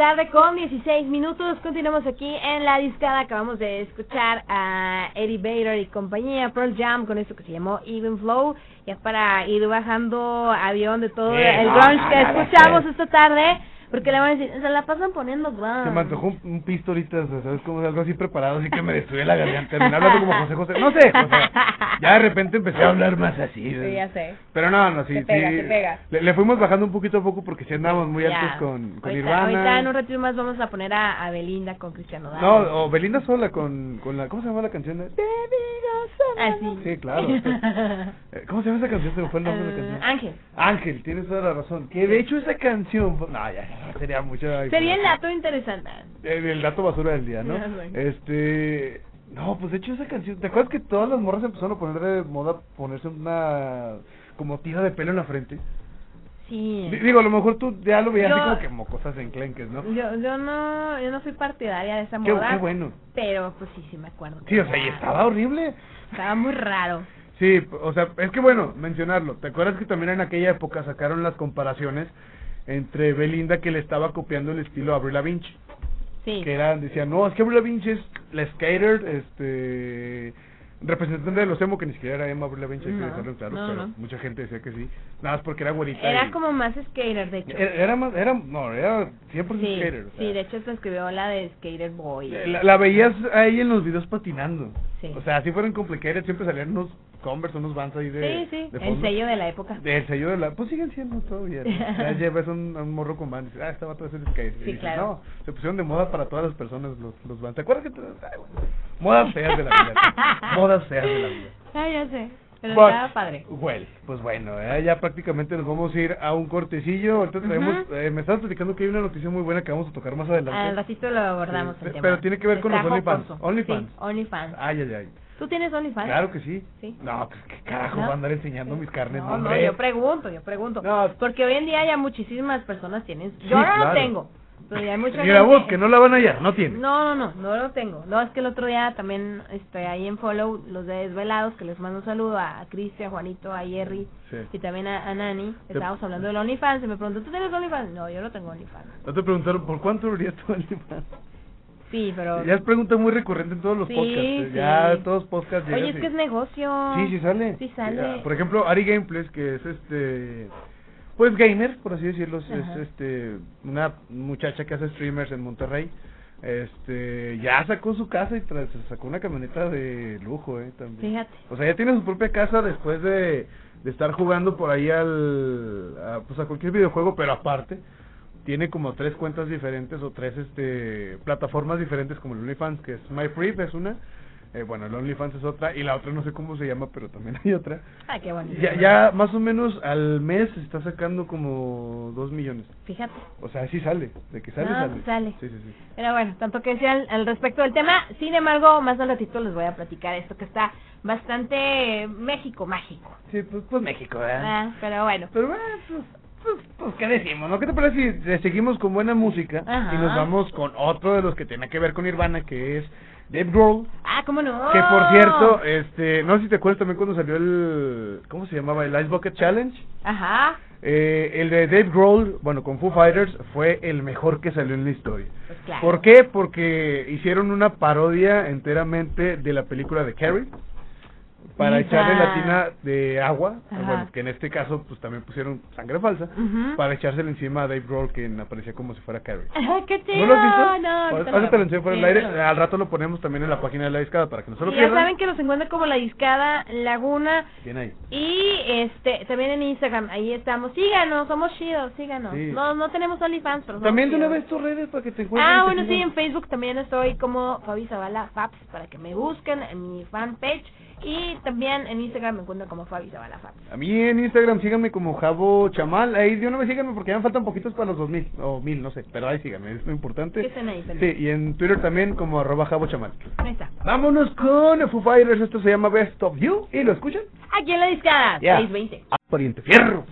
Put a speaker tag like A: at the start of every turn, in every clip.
A: tarde con 16 minutos. Continuamos aquí en la discada. Acabamos de escuchar a Eddie Bader y compañía, Pearl Jam, con esto que se llamó Even Flow. Ya para ir bajando avión de todo el grunge que
B: no,
A: escuchamos esta tarde. Porque le van a decir, se la pasan poniendo grunge.
B: Se me antojó un, un pisto ahorita, ¿sabes? Como algo así preparado, así que me destruye la garganta. Terminé hablando como José José. No sé, o sea, ya de repente empecé a hablar más así.
A: Sí, ya sé.
B: Pero no, no, sí,
A: Se pega,
B: sí.
A: se pega.
B: Le, le fuimos bajando un poquito a poco porque sí andábamos muy
A: Ya.
B: altos con, con
A: ahorita,
B: Nirvana.
A: ahorita en un ratito más vamos a poner a, a Belinda con Cristiano Dal.
B: No, o Belinda sola con, con la, ¿cómo se llama la canción? de-
A: Ah, sí.
B: Sí, claro. Eh, ¿Cómo se llama esa canción? Se me fue el nombre de la
A: Eh,
B: canción.
A: Ángel.
B: Ángel, tienes toda la razón. Que de hecho esa canción, no, ya, ya, sería mucho.
A: Sería el dato interesante.
B: El, el dato basura del día, ¿no? Este. No, pues de hecho esa canción. ¿Te acuerdas que todas las morras empezaron a poner de moda ponerse una. como tira de pelo en la frente?
A: Sí.
B: D- Digo, a lo mejor tú ya lo veías
A: Yo-
B: así como que mocosas enclenques, ¿no?
A: Yo, yo no, yo no fui partidaria de esa
B: Qué,
A: moda.
B: qué bueno.
A: Pero pues sí, sí me acuerdo.
B: Sí, o sea, y estaba horrible.
A: Estaba muy raro.
B: Sí, o sea, es que bueno, mencionarlo. ¿Te acuerdas que también en aquella época sacaron las comparaciones entre Belinda que le estaba copiando el estilo a Avril Lavigne?
A: Sí.
B: que eran, decían, no, es que Avril Lavigne es la skater, este, representante de los emo, que ni siquiera era emo Avril Lavigne, hay que
A: No,
B: dejarlo en claro,
A: no,
B: pero
A: no.
B: mucha gente decía que sí, nada más porque era güerita.
A: Era
B: y-
A: como más skater, de hecho.
B: Era, era más, era, no, era 100%
A: Sí,
B: skater. o sea,
A: sí, de hecho se escribió la de Skater Boy.
B: la, la veías ahí en los videos patinando.
A: Sí.
B: O sea, si fueran complicated, siempre salían unos Converse, unos Vans ahí de.
A: sí, sí,
B: de
A: el sello de la época.
B: Del sello de la. Pues siguen siendo todavía. ¿no? Ya llevas un, un morro con Vans ah, esta va a ser skate. Y
A: Sí,
B: dices,
A: claro.
B: No, se pusieron de moda para todas las personas los, los Vans. ¿Te acuerdas que.? te- Ay, bueno, modas feas de la vida. modas feas de la vida.
A: Ah, ya sé. Pero
B: But,
A: estaba padre.
B: Well, pues bueno, eh, ya prácticamente nos vamos a ir a un cortecillo. Ahorita traemos.
A: Ujú.
B: eh, me estabas platicando que hay una noticia muy buena que vamos a tocar más adelante.
A: Al ratito lo abordamos
B: Sí,
A: el tema.
B: pero tiene que ver con los OnlyFans. OnlyFans.
A: Sí, OnlyFans.
B: Ay, ay, ay.
A: ¿Tú tienes OnlyFans?
B: Claro que sí.
A: Sí.
B: No, pues qué carajo
A: ¿No?
B: va a andar enseñando mis carnes,
A: No, no, yo pregunto, yo pregunto.
B: No.
A: Porque hoy en día ya muchísimas personas tienen.
B: Sí,
A: Yo no
B: claro.
A: lo tengo. Pero ya hay mucha
B: Mira
A: gente-
B: vos, que no la van a hallar, no tiene.
A: No, no, no, no lo tengo. No, es que el otro día también estoy ahí en follow los de Desvelados, que les mando un saludo a Cristian, a Juanito, a Jerry
B: Sí.
A: y también a, a Nani. Estábamos hablando del OnlyFans y me preguntó, ¿tú tienes OnlyFans? No, yo no tengo OnlyFans.
B: No te preguntaron por cuánto deberías tu OnlyFans.
A: Sí, pero...
B: Ya es pregunta muy recurrente en todos los
A: Sí,
B: podcasts. eh,
A: sí.
B: Ya todos podcasts llegan
A: Oye, es
B: y-
A: que es negocio.
B: Sí, sí sale.
A: Sí sale.
B: Por ejemplo, Ari Gameplays, que es este. Pues gamer, por así decirlo. es-
A: Ajá.
B: Es este. Una muchacha que hace streamers en Monterrey. Este. Ya sacó su casa y tras, sacó una camioneta de lujo, eh. También.
A: Fíjate.
B: O sea, ya tiene su propia casa después de, de estar jugando por ahí al. A, pues a cualquier videojuego, pero aparte. Tiene como tres cuentas diferentes o tres este plataformas diferentes como el OnlyFans, que es MyFree, es una. Eh, bueno, el OnlyFans es otra. Y la otra no sé cómo se llama, pero también hay otra.
A: Ah, qué bonito.
B: Ya, ya más o menos al mes se está sacando como dos millones.
A: Fíjate.
B: O sea, sí sale. De que sale, sale.
A: sale.
B: Sí, sí, sí.
A: Pero bueno, tanto que decía al, al respecto del tema. Sin embargo, más al ratito les voy a platicar esto que está bastante México mágico.
B: Sí, pues, pues México, ¿verdad?
A: Ah, pero bueno.
B: Pero bueno, pues, pues, pues, ¿qué decimos? ¿No? ¿Qué te parece si eh, seguimos con buena música
A: Ajá.
B: y nos vamos con otro de los que tiene que ver con Nirvana, que es Dave Grohl?
A: Ah, ¿cómo no?
B: Que por cierto, este, no sé si te acuerdas también cuando salió el, ¿cómo se llamaba? El Ice Bucket Challenge.
A: Ajá.
B: Eh, el de Dave Grohl, bueno, con Foo Fighters, fue el mejor que salió en la historia.
A: Pues claro.
B: ¿Por qué? Porque hicieron una parodia enteramente de la película de Carrie para echarle la tina de agua,
A: Ajá.
B: bueno, que en este caso pues también pusieron sangre falsa,
A: Ujú.
B: para echársela encima a Dave Grohl, que aparecía como si fuera Carrie.
A: Qué chido.
B: ¿No lo has?
A: No, ahorita
B: te lo fuera
A: Sí,
B: del aire,
A: lo
B: al rato lo ponemos también en la página de la discada para que no se lo
A: Y ya
B: pierdan.
A: saben que los encuentran como La Discada, Laguna
B: Bien ahí.
A: y este también en Instagram. Ahí estamos. Síganos, somos chidos, síganos.
B: Sí.
A: No no tenemos OnlyFans, pero somos
B: También de una vez tus redes para que te encuentres.
A: Ah, bueno, sí, en Facebook también estoy como Fabi Zavala Fabs para que me busquen en mi fanpage y también en Instagram me encuentran como Fabi Zavala Fabs.
B: A mí en Instagram síganme como Javo Chamal. Ahí de una vez síganme porque ya me faltan poquitos para los 2000 o 1000, no sé. Pero ahí síganme, es muy importante.
A: Que estén ahí
B: Sí, y en Twitter también como arroba Javo Chamal.
A: Ahí está.
B: Vámonos con Foo Fighters. Esto se llama Best of You. ¿Y lo escuchan?
A: Aquí en La Discada,
B: Ya.
A: 620.
B: Ah, Pariente fierro.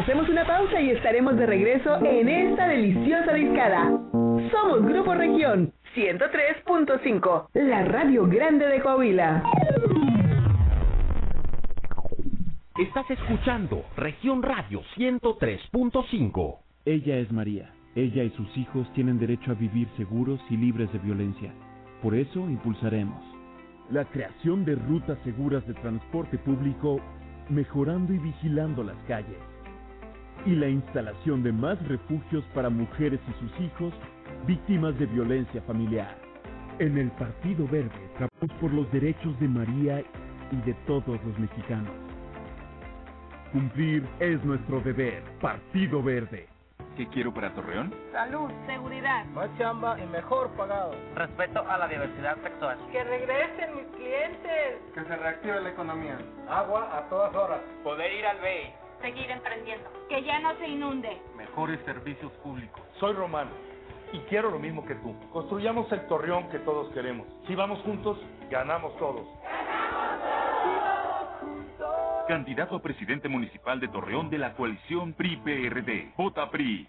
C: Hacemos una pausa y estaremos de regreso en esta deliciosa discada. Somos Grupo Región 103.5, la radio grande de Coahuila.
D: Estás escuchando Región Radio 103.5.
E: Ella es María. Ella y sus hijos tienen derecho a vivir seguros y libres de violencia. Por eso impulsaremos la creación de rutas seguras de transporte público, mejorando y vigilando las calles. Y la instalación de más refugios para mujeres y sus hijos víctimas de violencia familiar. En el Partido Verde trabajamos por los derechos de María y de todos los mexicanos. Cumplir es nuestro deber. Partido Verde.
F: ¿Qué quiero para Torreón?
G: Salud, seguridad,
H: más chamba y mejor pagado.
G: respeto a la diversidad sexual.
H: Que regresen mis clientes.
B: Que se reactive la economía.
H: Agua a todas horas.
G: Poder ir al BEI.
I: Seguir emprendiendo. Que ya no se inunde.
F: Mejores servicios públicos.
J: Soy Romano y quiero lo mismo que tú. Construyamos el torreón que todos queremos. Si vamos juntos, ganamos todos.
F: Candidato a presidente municipal de Torreón de la coalición PRI-PRD. J-PRI.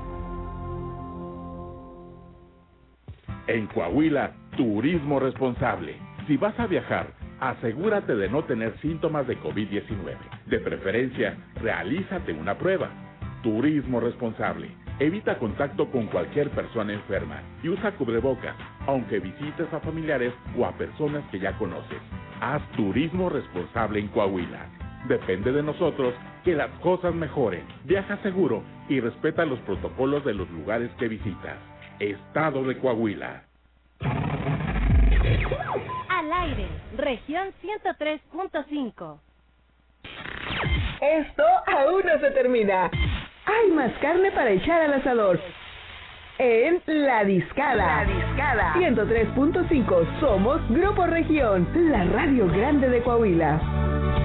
K: En Coahuila, turismo responsable. Si vas a viajar, asegúrate de no tener síntomas de COVID-19. De preferencia, realízate una prueba. Turismo responsable. Evita contacto con cualquier persona enferma y usa cubrebocas, aunque visites a familiares o a personas que ya conoces. Haz turismo responsable en Coahuila. Depende de nosotros que las cosas mejoren. Viaja seguro y respeta los protocolos de los lugares que visitas. Estado de Coahuila.
L: Al aire, región 103.5.
C: Esto aún no se termina. Hay más carne para echar al asador. En La Discada. La Discada. 103.5. Somos Grupo Región, la radio grande de Coahuila.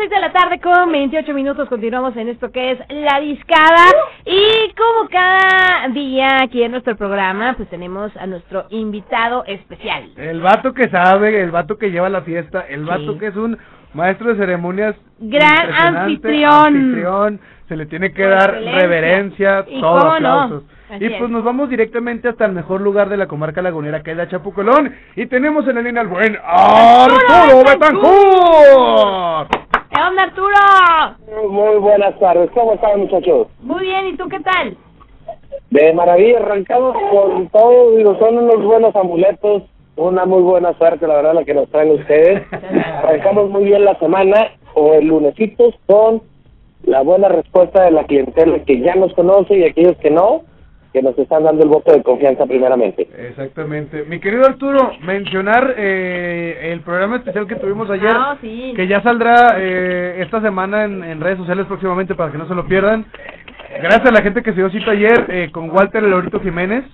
A: 6 de la tarde con 28 minutos. Continuamos en esto que es La Discada. Y como cada día aquí en nuestro programa, pues tenemos a nuestro invitado especial.
B: El vato que sabe, el vato que lleva la fiesta, el vato
A: Sí.
B: que es un maestro de ceremonias.
A: Gran anfitrión.
B: anfitrión, Se le tiene que
A: Por
B: dar
A: excelencia.
B: reverencia,
A: ¿Y
B: todo
A: no?
B: aplausos.
A: Así
B: y pues
A: es.
B: nos vamos directamente hasta el mejor lugar de la comarca lagunera, que es la Chapucolón. Y tenemos en la línea al buen Arturo Betancourt.
A: ¿Qué onda, Arturo?
M: Muy buenas tardes, ¿cómo están muchachos?
A: Muy bien, ¿y tú qué tal?
M: De maravilla, arrancamos con todo, digo, son unos buenos amuletos, una muy buena suerte, la verdad, la que nos traen ustedes. Arrancamos muy bien la semana, o el lunesitos, con la buena respuesta de la clientela que ya nos conoce y aquellos que no, que nos están dando el voto de confianza primeramente.
B: Exactamente. Mi querido Arturo, mencionar eh, el programa especial que tuvimos ayer,
A: Ah, sí.
B: que ya saldrá eh, esta semana en, en redes sociales próximamente para que no se lo pierdan. Gracias a la gente que se dio cita ayer eh, con Walter Lorito Jiménez.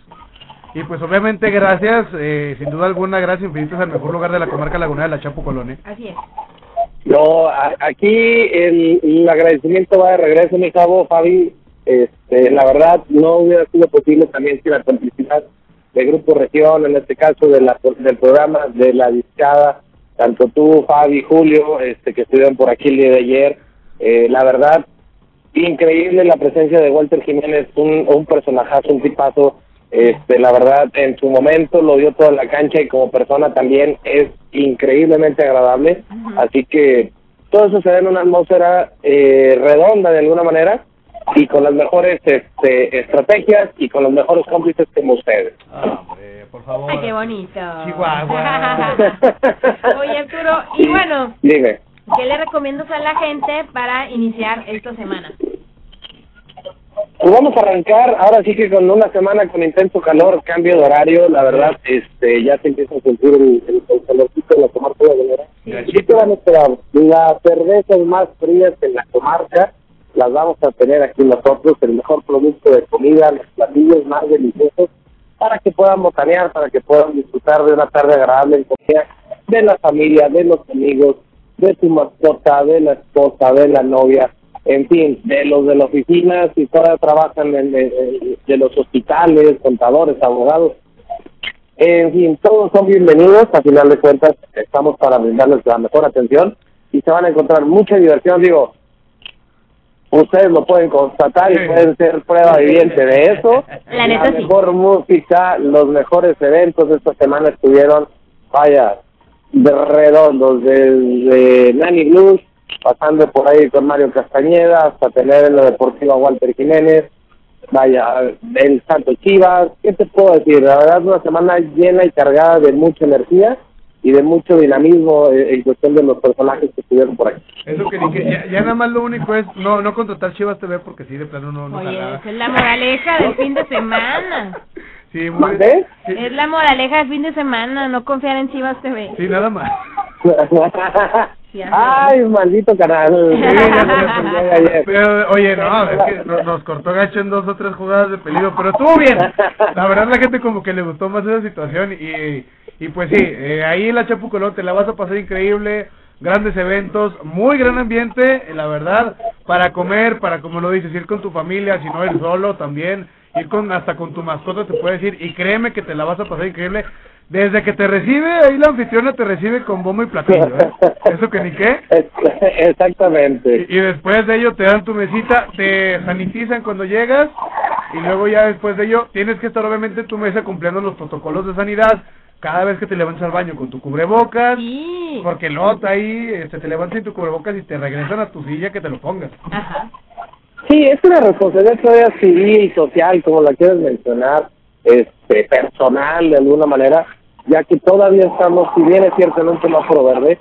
B: Y pues obviamente gracias, eh, sin duda alguna, gracias infinitas al mejor lugar de la comarca lagunera de la Chapo Colón. ¿eh?
A: Así es.
M: No, a- aquí el, el agradecimiento va de regreso, mi cabo, Fabi. Este, la verdad, no hubiera sido posible también sin la complicidad del Grupo Región, en este caso de la, del programa de la discada, tanto tú, Fabi, Julio, este, que estuvieron por aquí el día de ayer. Eh, la verdad, increíble la presencia de Walter Jiménez, un, un personajazo, un tipazo. Este, la verdad, en su momento lo dio toda la cancha y como persona también es increíblemente agradable. Así que todo eso se da en una atmósfera eh, redonda de alguna manera y con las mejores este, estrategias y con los mejores cómplices como ustedes.
B: por favor.
A: Ay, qué bonito.
B: Chihuahua.
A: Oye, Arturo, y bueno,
M: Dime.
A: ¿qué le recomiendas a la gente para iniciar esta semana?
M: Pues vamos a arrancar ahora sí que con una semana con intenso calor, cambio de horario, la verdad, este, ya se empieza a sentir el, el, el calorcito de la comarca de Valera. ¿Y qué van a esperar? Las cervezas más frías en la comarca las vamos a tener aquí nosotros, el mejor producto de comida, los platillos más deliciosos, para que puedan botanear, para que puedan disfrutar de una tarde agradable en de la familia, de los amigos, de tu mascota, de la esposa, de la novia, en fin, de los de la oficina, si todavía trabajan en, en- de los hospitales, contadores, abogados. En fin, todos son bienvenidos, a final de cuentas estamos para brindarles la mejor atención y se van a encontrar mucha diversión, digo, ustedes lo pueden constatar y pueden ser prueba viviente de eso.
A: La neta
M: mejor música, los mejores eventos de esta semana estuvieron, vaya, de redondos, desde Nani Blues, pasando por ahí con Mario Castañeda, hasta tener en la deportiva a Walter Jiménez, vaya, el Santo Chivas, ¿qué te puedo decir? La verdad, una semana llena y cargada de mucha energía y de mucho dinamismo eh, en cuestión de los personajes que estuvieron por aquí.
B: Eso que, que ya, ya nada más lo único es no no contratar Chivas TV porque sí, de plano no, no
A: Oye,
B: jalaba.
A: esa es la moraleja del fin de semana.
B: Sí, muy,
M: ¿Ves?
A: Es la moraleja del fin de semana, no confiar en Chivas TV.
B: sí, nada más.
M: Ay, maldito canal.
B: Pero, oye, no, es que no- nos cortó gacho en dos o tres jugadas de peligro, pero estuvo bien. La verdad, la gente como que le gustó más esa situación y, y pues sí, eh, ahí en la Chapucolón te la vas a pasar increíble, grandes eventos, muy gran ambiente, eh, la verdad, para comer, para como lo dices, ir con tu familia, si no ir solo también, ir con hasta con tu mascota te puedes ir y créeme que te la vas a pasar increíble. Desde que te recibe, ahí la anfitriona te recibe con bombo y platillo, ¿eh? Eso que ni qué.
M: Exactamente.
B: Y después de ello te dan tu mesita, te sanitizan cuando llegas y luego ya después de ello tienes que estar obviamente en tu mesa cumpliendo los protocolos de sanidad cada vez que te levantas al baño con tu cubrebocas, porque luego ahí este, te levantas sin tu cubrebocas y te regresan a tu silla que te lo pongas.
M: Sí, es una responsabilidad todavía civil y social, como la quieres mencionar, este, personal de alguna manera, ya que todavía estamos, si bien es cierto en un semáforo verde,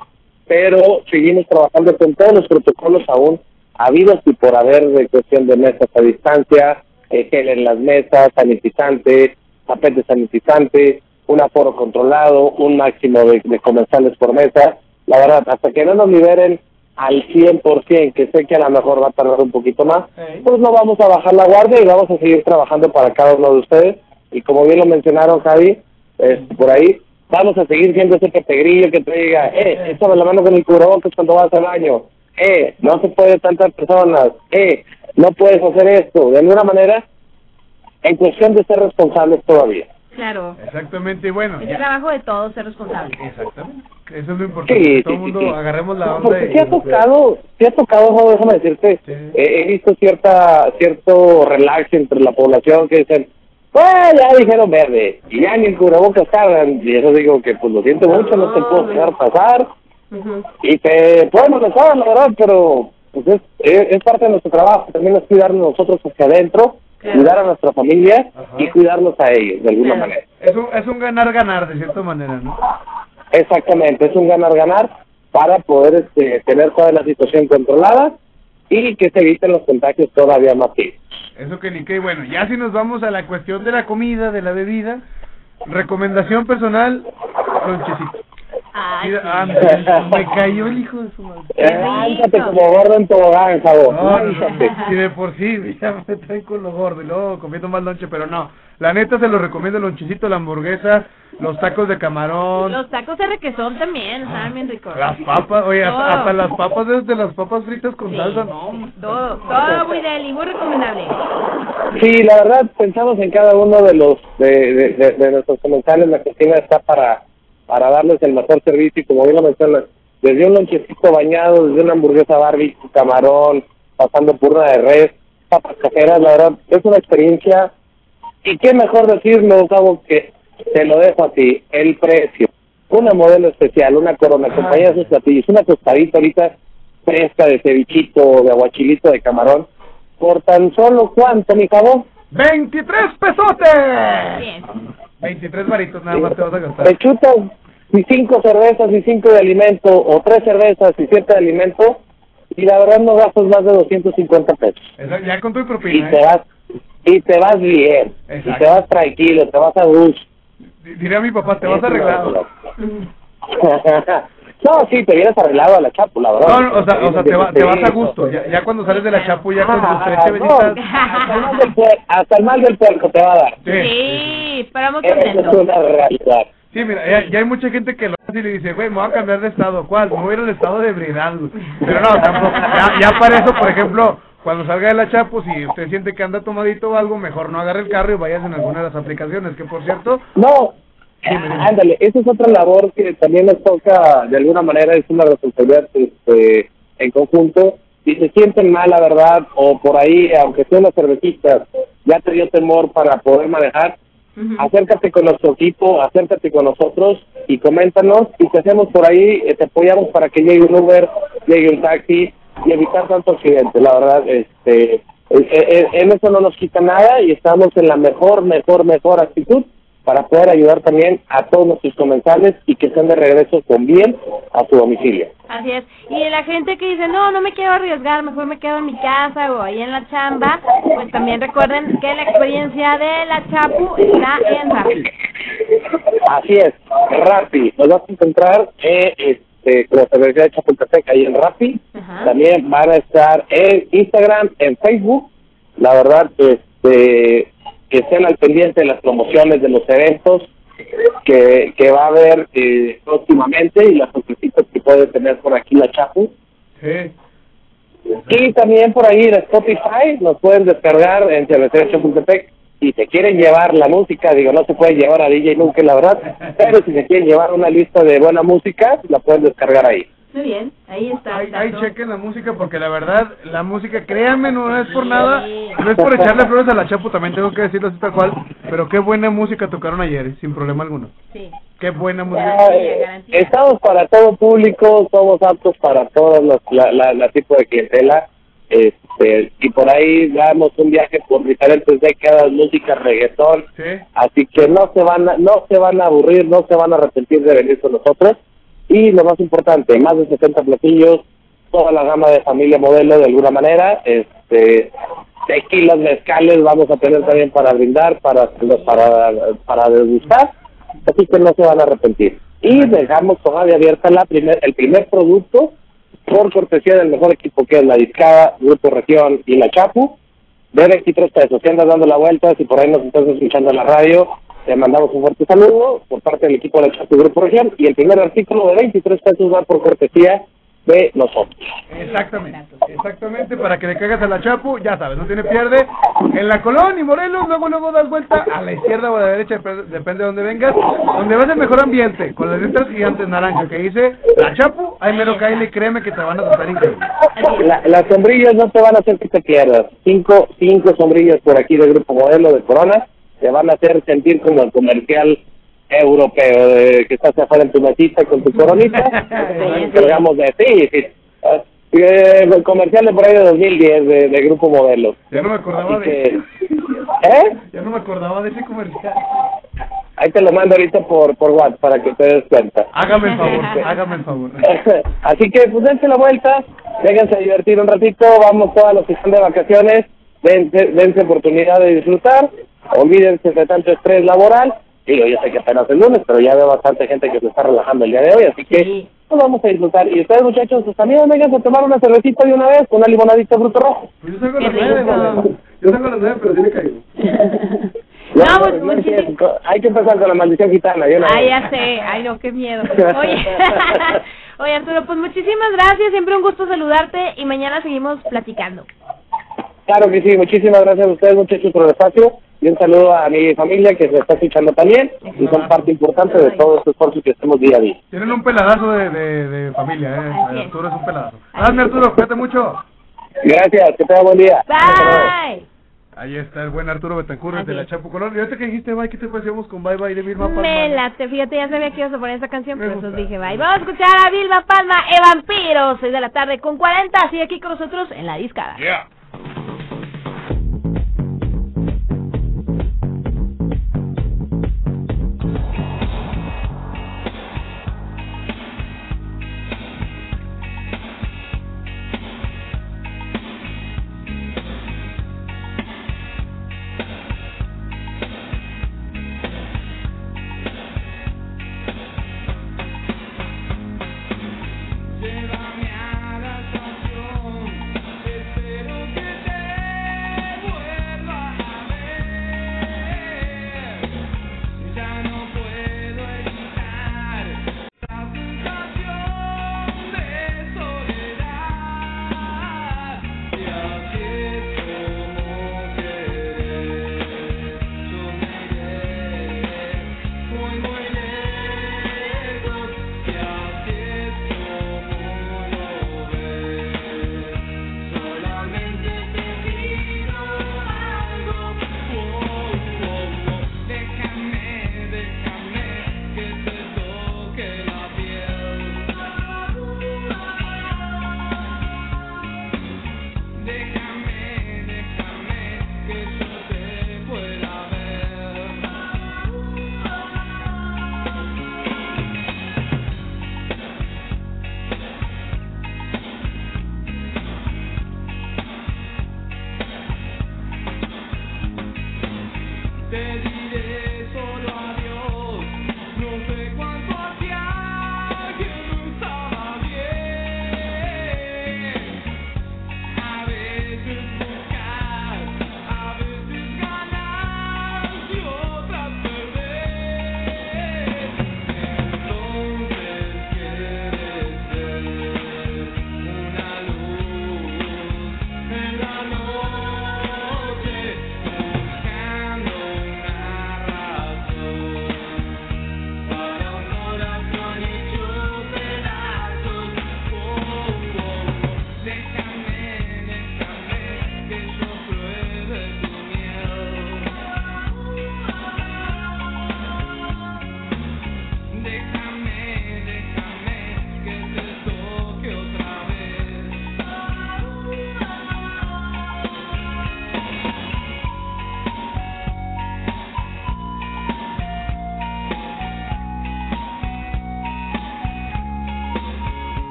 M: pero seguimos trabajando con todos los protocolos aún habidos y por haber de cuestión de mesas a distancia, eh, gel en las mesas, sanitizante, tapete sanitizante, un aforo controlado, un máximo de, de comensales por mesa. La verdad, hasta que no nos liberen al 100%, que sé que a lo mejor va a tardar un poquito más, pues no vamos a bajar la guardia y vamos a seguir trabajando para cada uno de ustedes. Y como bien lo mencionaron, Javi, por ahí, vamos a seguir siendo ese petegrillo que te diga, eh, échame la mano con el cubrebocas cuando vas al baño, eh, no se puede tantas personas, eh, no puedes hacer esto. De alguna manera, en cuestión de ser responsables todavía.
A: Claro.
B: Exactamente, y bueno,
A: Es
B: ya-
A: trabajo de todos ser responsable.
B: Exactamente. Eso es lo importante,
M: Sí,
B: que todo el
M: sí,
B: mundo
M: sí, sí.
B: agarremos la onda
M: porque
B: y-
M: sí ha tocado, sí ha tocado, no, déjame decirte, eh, he visto cierta cierto relax entre la población que dicen, pues ya dijeron verde, y ya ni el cubrebocas cargan, y eso digo que pues lo siento mucho, no te puedo dejar pasar, y te podemos dejar, la verdad, pero pues es, es, es parte de nuestro trabajo, también es cuidarnos nosotros hacia adentro, cuidar a nuestra familia y cuidarnos a ellos, de alguna manera.
B: Es un, es un ganar-ganar, de cierta manera, ¿no?
M: Exactamente, es un ganar-ganar para poder este, tener toda la situación controlada y que se eviten los contagios todavía más seguidos.
B: Eso que ni qué. Bueno, ya si nos vamos a la cuestión de la comida, de la bebida, recomendación personal, lonchecito. Sí, ah, me, me cayó el hijo de su madre.
M: Lánzate como gordo en tobogán, Jabo.
B: No, si de por sí ya me traen con lo gordo y luego comiendo más lonche, pero no. La neta se lo recomiendo el lonchecito, la hamburguesa, los tacos de camarón,
A: Los tacos de requesón también, estaban bien ricos.
B: las papas, oye, hasta,
A: Todo.
B: hasta las papas desde las papas fritas con
A: Sí.
B: salsa, no.
A: Todo, todo muy deli, muy recomendable.
M: Sí, la verdad, pensamos en cada uno de los de, de, de- de nuestros comensales. La cocina está para, para darles el mejor servicio y como bien lo mencionas, desde un lonchecito bañado, desde una hamburguesa barbie, camarón, pasando por una de res, papas caseras, la verdad, es una experiencia. Y qué mejor decirlo, Gabo, que te lo dejo así, el precio. Una modelo especial, una corona, compañía de sus platillos, una tostadita ahorita fresca de cevichito, de aguachilito, de camarón, por tan solo cuánto, mi cabo?
B: 23 pesotes. 23 varitos nada más te vas a gastar.
M: Te chutas y cinco cervezas y cinco de alimento, o tres cervezas y siete de alimento, y la verdad no gastas más de 250 pesos.
B: Ya con tu
M: Y
B: propina,
M: te
B: ¿eh?
M: vas, y te vas bien, y te vas tranquilo, te vas a gusto.
B: D- Diría mi papá, te vas arreglado.
M: No, sí, te vienes arreglado a la chapu, la verdad.
B: No, no, o sea, o sea te, va- te vas a gusto. Ya, ya cuando sales de la chapu, ya con tus tres
M: Ah,
B: chevecitas.
M: Hasta el mal del puer- hasta el mal del puerco te va a dar.
A: Sí, esperamos
M: Esa es una realidad.
B: Sí, mira, ya, ya hay mucha gente que lo hace y le dice, güey, me voy a cambiar de estado. ¿Cuál? Me voy a ir al estado de güey. Pero no, tampoco. Ya, ya para eso, por ejemplo, cuando salga de la chapu, si usted siente que anda tomadito o algo, mejor no agarre el carro y vayas en alguna de las aplicaciones. Que por cierto,
M: No, ándale, esa es otra labor que también nos toca, de alguna manera, es una responsabilidad este, en conjunto. Si se sienten mal, la verdad, o por ahí, aunque sea una cervecita, ya te dio temor para poder manejar, acércate con nuestro equipo, acércate con nosotros y coméntanos y te hacemos por ahí, eh, te apoyamos para que llegue un Uber, llegue un taxi y evitar tanto accidente. La verdad, este, eh, eh, en eso no nos quita nada y estamos en la mejor, mejor, mejor actitud para poder ayudar también a todos nuestros comensales y que estén de regreso con bien a su domicilio.
A: Así es. Y la gente que dice, no, no me quiero arriesgar, mejor me quedo en mi casa o ahí en la chamba, pues también recuerden que la experiencia de la Chapu está en Rappi.
M: Así es, Rappi, nos vas a encontrar eh, este, con la cervecería de Chapultepec ahí en Rappi, también van a estar en Instagram, en Facebook, la verdad, este, que estén al pendiente de las promociones de los eventos que, que va a haber eh, próximamente y las sorpresitas que puede tener por aquí la Chapu.
B: sí.
M: Y también por ahí en Spotify nos pueden descargar en Chapultepec. Si se quieren llevar la música, digo, no se puede llevar a DJ nunca, la verdad, pero si se quieren llevar una lista de buena música, la pueden descargar ahí.
A: Muy bien, ahí está.
B: Ahí,
A: el
B: ahí
A: dato.
B: chequen la música porque la verdad, la música, créanme, no es por nada, no es por echarle flores a la Chapu, también tengo que decirlo así tal cual, pero qué buena música tocaron ayer, sin problema alguno.
A: Sí.
B: Qué buena música.
M: Eh, estamos para todo público, somos aptos para todos los la, la, la tipo de clientela. Este, y por ahí damos un viaje por diferentes décadas, música, reggaetón,
B: Sí.
M: así que no se van a, no se van a aburrir, no se van a arrepentir de venir con nosotros. Y lo más importante, más de 60 platillos, toda la gama de familia modelo de alguna manera, este tequilas, mezcales vamos a tener también para brindar, para para para degustar, así que no se van a arrepentir. Y dejamos todavía abierta la primer, el primer producto por cortesía del mejor equipo que es la Discada, Grupo Región y la Chapu, de 23 pesos. Si andas dando la vuelta, si por ahí nos estás escuchando en la radio, te mandamos un fuerte saludo por parte del equipo de la Chapu y Grupo Región. Y el primer artículo de 23 pesos va por cortesía de nosotros.
B: Exactamente, exactamente, para que le cagas a la Chapu, ya sabes, no tiene pierde. En la Colón y Morelos, luego luego das vuelta a la izquierda o a la derecha, dep- depende de donde vengas, donde vas el mejor ambiente, con las letras gigantes naranja que dice la Chapu, ahí mero caile, créeme que te van a tratar increíble.
M: La- las sombrillas no te van a hacer que te pierdas. Cinco, cinco sombrillas por aquí del Grupo Modelo de Corona te van a hacer sentir como el comercial europeo de que estás afuera en tu mesita con tu coronita. Encargamos de sí, sí. Eh, el comercial de por ahí de 2010 de, de Grupo Modelo.
B: Ya no me acordaba
M: Así
B: de
M: que, ¿Eh?
B: ya no me acordaba de ese comercial.
M: Ahí te lo mando ahorita por, por WhatsApp para que te des cuenta.
B: Hágame el favor, hágame el favor.
M: Así que pues dense la vuelta, déjense divertir un ratito, vamos todos los que están de vacaciones, dense, dense oportunidad de disfrutar, olvídense de tanto estrés laboral, digo, yo sé que apenas el lunes, pero ya veo bastante gente que se está relajando el día de hoy, así que pues vamos a disfrutar. Y ustedes muchachos, pues también vengan a tomar una cervecita de una vez, con una limonadita fruto rojo.
B: Pues yo salgo a las nueve, yo salgo a las nueve, pero sí me caigo.
M: No,
A: pues,
M: no empieces, hay que empezar con la maldición gitana, de una
A: Ay,
M: vez.
A: ya sé. Ay, no, qué miedo. Oye, oye Arturo, pues muchísimas gracias. Siempre un gusto saludarte y mañana seguimos platicando.
M: Claro que sí, muchísimas gracias a ustedes muchachos por el espacio y un saludo a mi familia que se está escuchando también y son parte importante de todo este esfuerzo que hacemos día a día.
B: Tienen un peladazo de, de, de familia, eh. Arturo es un peladazo. Hazme Arturo, cuídate mucho.
M: Gracias, que tenga buen día.
A: Bye.
B: Ahí está el buen Arturo Betancur desde la
A: es.
B: Chapo Colón. Y ahorita que dijiste, bye, ¿qué te parecíamos con Bye Bye de Vilma Palma?
A: Me late, fíjate, ya sabía que ibas a poner esta canción,
B: Me
A: por eso
B: gusta.
A: dije, bye. Vamos a escuchar a Vilma Palma, E Vampiro, 6 de la tarde con 40, sigue aquí con nosotros en la discada.
B: Yeah.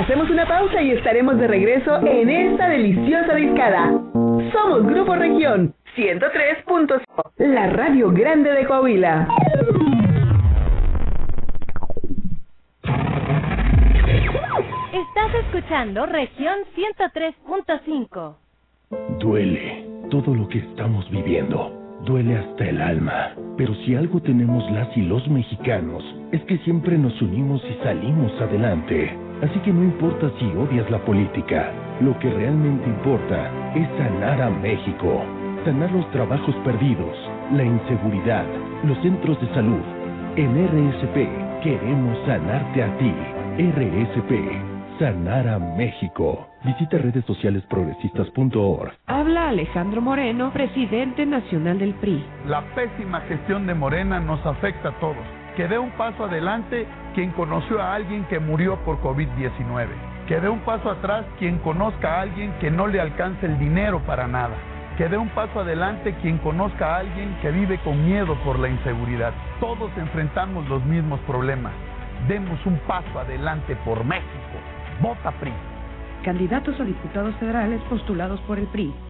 C: Hacemos una pausa y estaremos de regreso en esta deliciosa discada. Somos Grupo Región 103.5, la radio grande de Coahuila.
L: Estás escuchando región 103.5.
N: Duele todo lo que estamos viviendo. Duele hasta el alma. Pero si algo tenemos las y los mexicanos, es que siempre nos unimos y salimos adelante. Así que no importa si odias la política, lo que realmente importa es sanar a México. Sanar los trabajos perdidos, la inseguridad, los centros de salud. En RSP queremos sanarte a ti. RSP, sanar a México. Visita redes sociales progresistas.org.
O: Habla Alejandro Moreno, presidente nacional del PRI.
P: La pésima gestión de Morena nos afecta a todos. Que dé un paso adelante quien conoció a alguien que murió por COVID-19. Que dé un paso atrás quien conozca a alguien que no le alcance el dinero para nada. Que dé un paso adelante quien conozca a alguien que vive con miedo por la inseguridad. Todos enfrentamos los mismos problemas. Demos un paso adelante por México. Vota PRI.
O: Candidatos a diputados federales postulados por el PRI.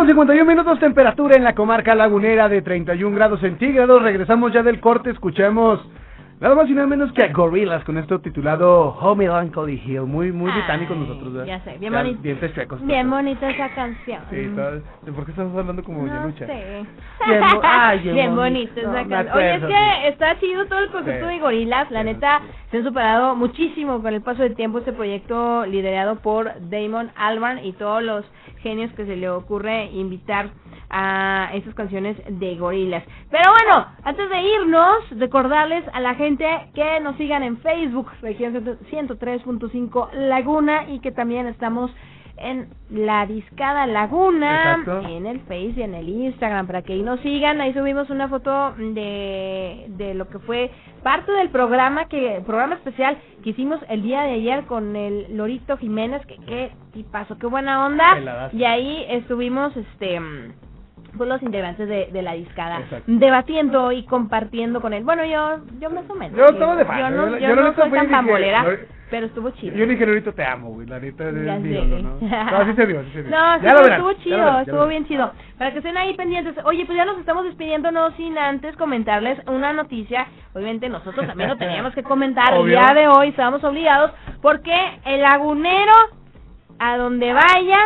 B: Con 51 minutos, temperatura en la comarca lagunera de 31 grados centígrados. Regresamos ya del corte, escuchamos nada más y nada menos que a Gorillaz con esto titulado Home Melancholy Hill. Muy, muy británicos nosotros, ¿verdad?
A: ya sé, bien bonito.
B: Chuecos.
A: Bien bonita esa canción.
B: Sí, ¿por qué estamos hablando como
A: No
B: Yelucha?
A: sé.
B: Bien bo- ay, bien
A: bien
B: bonito.
A: esa canción. Oye, es que está chido todo el concepto
B: Sí.
A: de gorilas. La neta, se han superado muchísimo con el paso del tiempo este proyecto liderado por Damon Albarn y todos los genios que se le ocurre invitar a estas canciones de gorilas. Pero bueno, antes de irnos, recordarles a la gente que nos sigan en Facebook, región 103.5 Laguna, y que también estamos en La Discada Laguna,
B: Exacto.
A: en el Face y en el Instagram, para que ahí nos sigan. Ahí subimos una foto de, de lo que fue parte del programa, que programa especial que hicimos el día de ayer con el Lorito Jiménez, que qué tipazo, qué buena onda. Y ahí estuvimos, este... pues los integrantes de, de la discada
B: Exacto.
A: debatiendo y compartiendo con él. Bueno, yo yo más o menos.
B: Yo estaba de fan,
A: Yo no,
B: yo-
A: yo no soy tan pambolera, pero estuvo chido.
B: Yo dije, ahorita te amo, güey. La neta es mi ídolo, ¿no? No, sí se vio, sí se vio.
A: No, sí,
B: verán,
A: estuvo chido,
B: verán,
A: estuvo bien chido. Para que estén ahí pendientes. Oye, pues ya nos estamos despidiendo, no sin antes comentarles una noticia. Obviamente nosotros también lo teníamos que comentar el día de hoy, estábamos obligados, porque el lagunero, a donde vaya,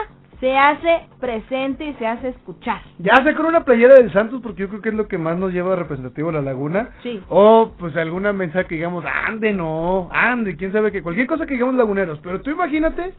A: se hace presente y se hace escuchar.
B: Ya sé con una playera del Santos porque yo creo que es lo que más nos lleva representativo a la laguna.
A: Sí.
B: O pues alguna mensaje que digamos, ande no, ande, quién sabe que cualquier cosa que digamos laguneros. Pero tú imagínate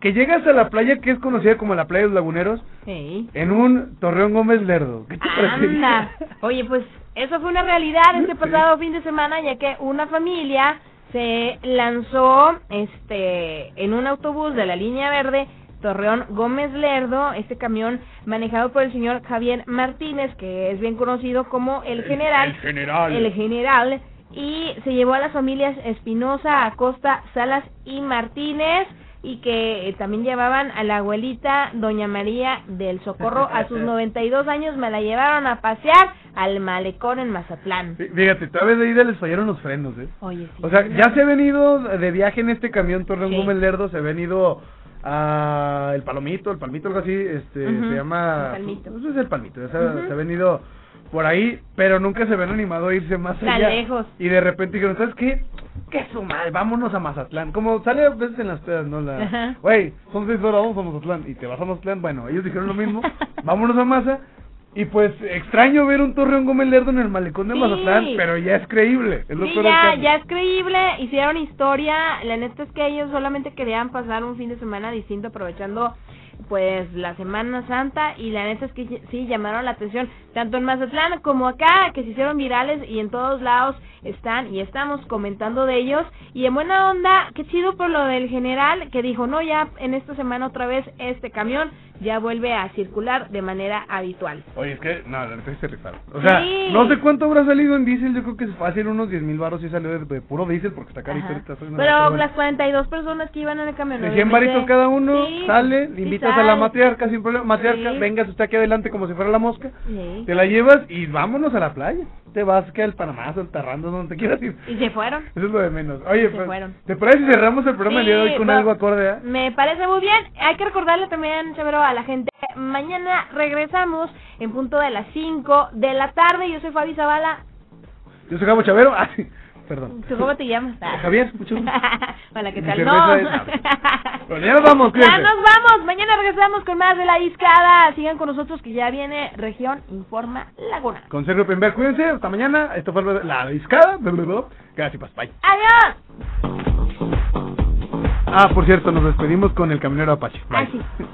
B: que llegas a la playa que es conocida como la playa de los laguneros
A: Sí.
B: en un Torreón Gómez Lerdo. ¿Qué te parece?
A: Oye, pues eso fue una realidad este pasado fin de semana, ya que una familia se lanzó este en un autobús de la línea verde Torreón Gómez Lerdo, este camión manejado por el señor Javier Martínez, que es bien conocido como el general.
B: el general.
A: El general. Y se llevó a las familias Espinosa, Acosta, Salas y Martínez y que eh, también llevaban a la abuelita Doña María del Socorro a sus 92 años me la llevaron a pasear al malecón en Mazatlán.
B: Fí- Fíjate, todavía de ida les fallaron los frenos, ¿eh?
A: Oye, sí.
B: O sea, ya se ha venido de viaje en este camión Torreón
A: Sí.
B: Gómez Lerdo, se ha venido a el Palomito, el Palmito, algo así, este, se llama...
A: el Palmito.
B: Pues es el Palmito, se, ha-
A: Ujú.
B: se ha venido por ahí, pero nunca se habían animado a irse más
A: Tan
B: allá.
A: lejos.
B: Y de repente dijeron, ¿sabes qué? ¿Qué su madre? Vámonos a Mazatlán. Como sale a veces en las pedas, ¿no? La. Güey, son seis horas, vamos a Mazatlán. Y te vas a Mazatlán. Bueno, ellos dijeron lo mismo. vámonos a Maza. Y pues extraño ver un Torreón Gómez Lerdo en el malecón de
A: Sí.
B: Mazatlán, pero ya es creíble. Es lo
A: Sí, ya, ya es creíble, hicieron historia, la neta es que ellos solamente querían pasar un fin de semana distinto aprovechando pues la Semana Santa y la neta es que sí llamaron la atención tanto en Mazatlán como acá que se hicieron virales y en todos lados están y estamos comentando de ellos y en buena onda, qué chido por lo del general que dijo no ya en esta semana otra vez este camión ya vuelve a circular de manera habitual.
B: Oye, es que, no, la neta sí se rifaron. O sea,
A: Sí.
B: no sé cuánto habrá salido en diésel, yo creo que es fácil, unos 10 mil baros sí salió de, de puro diésel porque está carito ahorita.
A: Pero las 42 personas que iban en el camión.
B: De 100
A: obviamente,
B: varitos cada uno,
A: sí,
B: sale,
A: sí
B: le invitas a la matriarca sin problema. Matriarca,
A: Sí.
B: vengas usted aquí adelante como si fuera la mosca.
A: Sí.
B: Te la llevas y vámonos a la playa. Te vas que al Panamazo, al Tarrando, donde te quieras ir.
A: Y se fueron.
B: Eso es lo de menos. Oye,
A: Se
B: pues,
A: fueron.
B: ¿te parece si cerramos el programa el día de hoy
A: Sí,
B: con algo acorde? ah?
A: Me parece muy bien. Hay que recordarle también, Chavero, a la gente. Mañana regresamos en punto de las 5 de la tarde. Yo soy Fabi Zavala.
B: Yo soy Gabo Chavero. Ah, sí, perdón.
A: ¿Tú cómo te llamas?
B: Javier, mucho gusto.
A: Hola, ¿qué tal? No.
B: es- Bueno, ya nos vamos,
A: Ya nos vamos. Mañana regresamos con más de la discada. Sigan con nosotros que ya viene Región Informa Laguna.
B: Con Sergio Pember, cuídense. Hasta mañana. Esto fue la discada. Gracias, bye.
A: ¡Adiós!
B: Ah, por cierto, nos despedimos con el camionero Apache. Bye.
A: Ah, sí.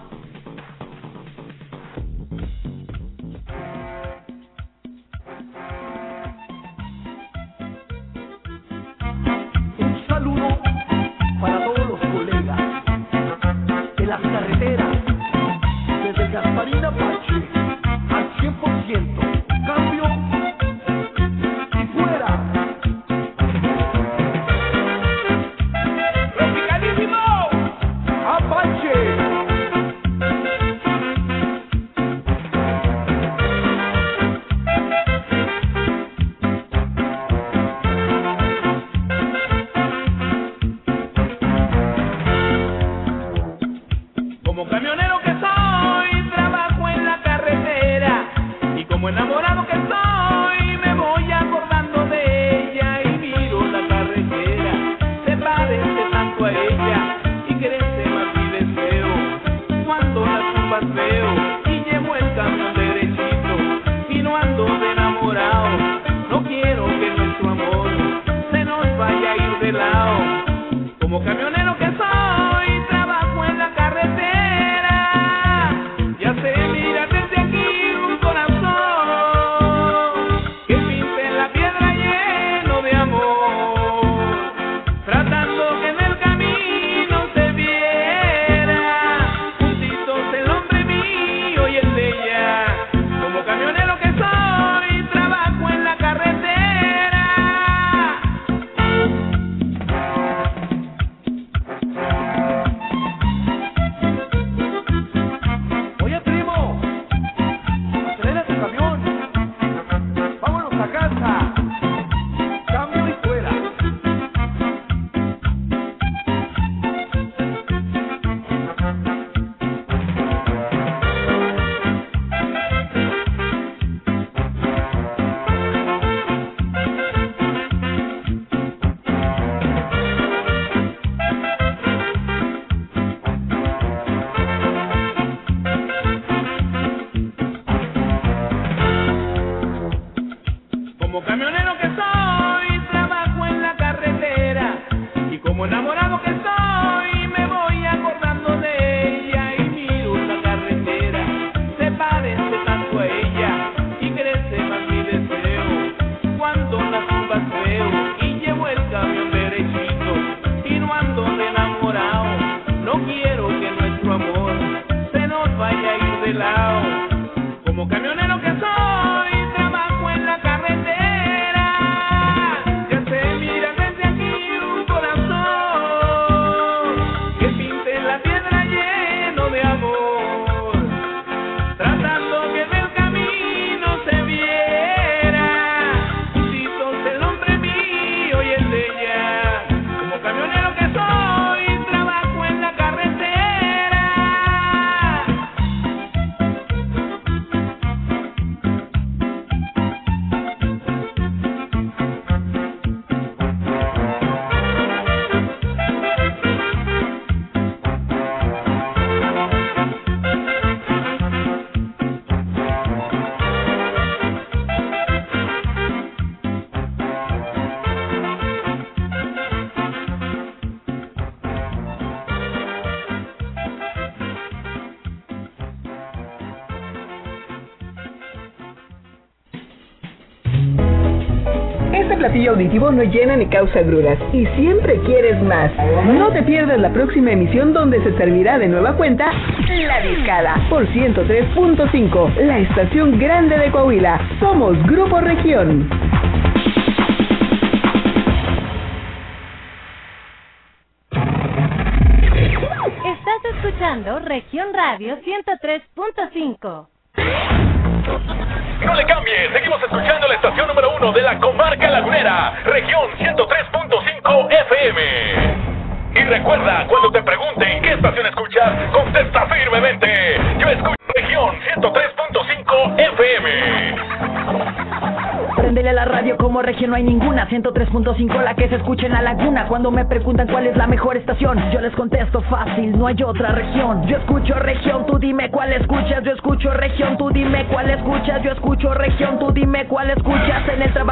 C: Auditivo no llena ni causa gruras y siempre quieres más. No te pierdas la próxima emisión donde se servirá de nueva cuenta La Discada por 103.5, la estación grande de Coahuila. Somos Grupo Región.
L: Estás escuchando Región Radio 103.5.
Q: No le cambie, seguimos escuchando la estación número uno de la comarca lagunera, región 103.5 FM. Y recuerda, cuando te pregunten qué estación escuchas, contesta firmemente. Yo escucho región 103.5 FM.
R: Prendele la radio como región no hay ninguna. 103.5 la que se escucha en la laguna. Cuando me preguntan cuál es la mejor estación Yo les contesto fácil, no hay otra región. Yo escucho región, tú dime cuál escuchas. Yo escucho región, tú dime cuál escuchas. Yo escucho región, tú dime cuál escuchas. En el trabajo